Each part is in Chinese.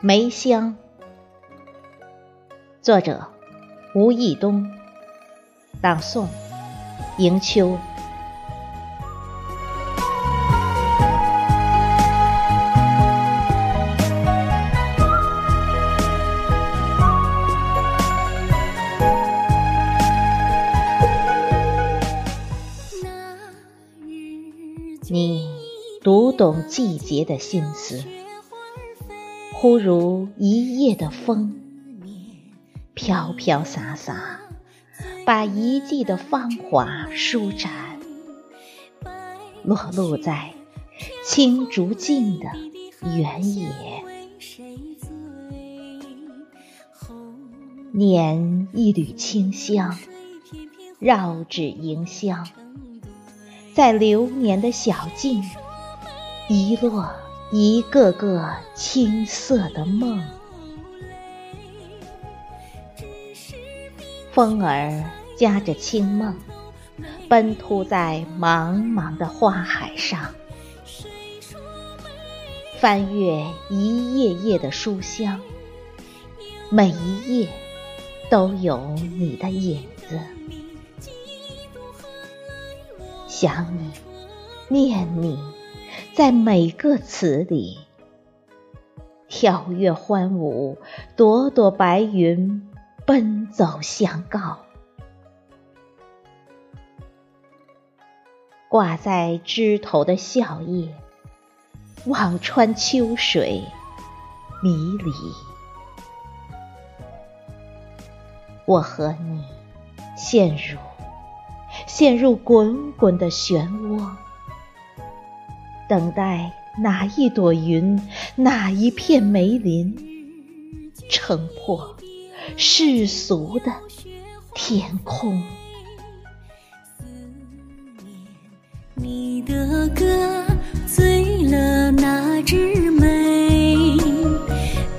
梅香，作者吴义东，朗诵迎秋。你读懂季节的心思，忽如一夜的风，飘飘洒洒，把一季的芳华舒展，落露在青竹径的原野。捻一缕清香，绕指迎香。在流年的小径，遗落一个个青涩的梦。风儿夹着清梦，奔突在茫茫的花海上，翻阅一页页的书香，每一页都有你的影子。想你，念你，在每个词里，跳跃欢舞，朵朵白云奔走相告，挂在枝头的笑靥，望穿秋水迷离。我和你陷入。陷入滚滚的漩涡，等待哪一朵云，哪一片梅林，撑破世俗的天空。你的歌醉了那枝梅，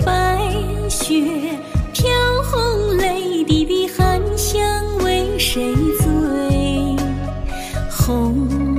白雪飘红泪滴滴寒香为谁醉？红。